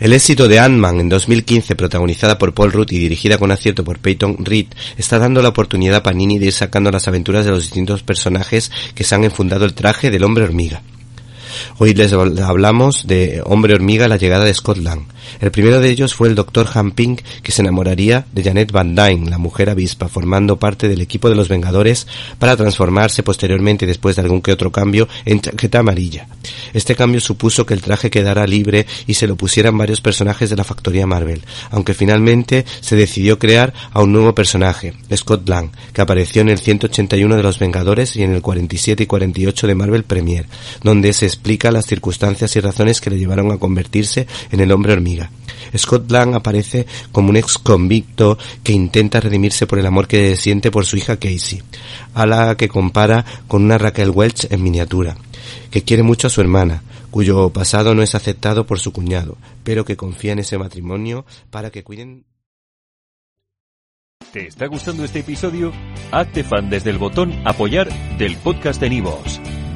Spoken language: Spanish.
El éxito de Ant-Man en 2015, protagonizada por Paul Rudd y dirigida con acierto por Peyton Reed, está dando la oportunidad a Panini de ir sacando las aventuras de los distintos personajes que se han enfundado el traje del hombre hormiga. Hoy les hablamos de Hombre Hormiga, la llegada de Scotland. El primero de ellos fue el Dr. Han Pink, que se enamoraría de Janet Van Dyne, la mujer avispa, formando parte del equipo de los Vengadores para transformarse posteriormente, después de algún que otro cambio, en chaqueta amarilla. Este cambio supuso que el traje quedara libre y se lo pusieran varios personajes de la factoría Marvel, aunque finalmente se decidió crear a un nuevo personaje, Scott Lang, que apareció en el 181 de los Vengadores y en el 47 y 48 de Marvel Premier, donde se las circunstancias y razones que le llevaron a convertirse en el hombre hormiga. Scott Lang aparece como un ex convicto que intenta redimirse por el amor que siente por su hija Casey, a la que compara con una Raquel Welch en miniatura, que quiere mucho a su hermana, cuyo pasado no es aceptado por su cuñado, pero que confía en ese matrimonio para que cuiden ¿Te está gustando este episodio? Hazte fan desde el botón apoyar del podcast de Nivos.